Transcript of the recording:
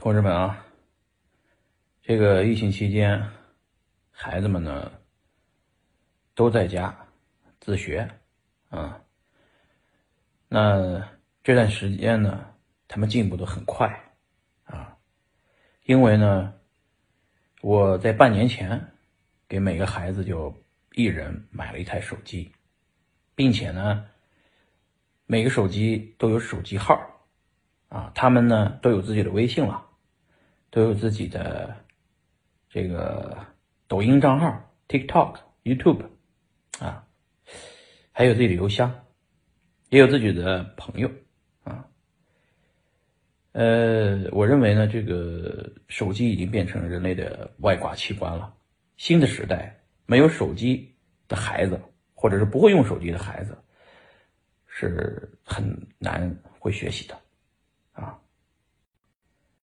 同志们啊，这个疫情期间，孩子们呢都在家自学，啊，那这段时间呢，他们进步的很快，啊，因为呢，我在半年前给每个孩子就一人买了一台手机，并且呢，每个手机都有手机号，啊，他们呢都有自己的微信了。都有自己的这个抖音账号、TikTok、YouTube 啊，还有自己的邮箱，也有自己的朋友啊。呃，我认为呢，这个手机已经变成人类的外挂器官了。新的时代，没有手机的孩子，或者是不会用手机的孩子，是很难会学习的。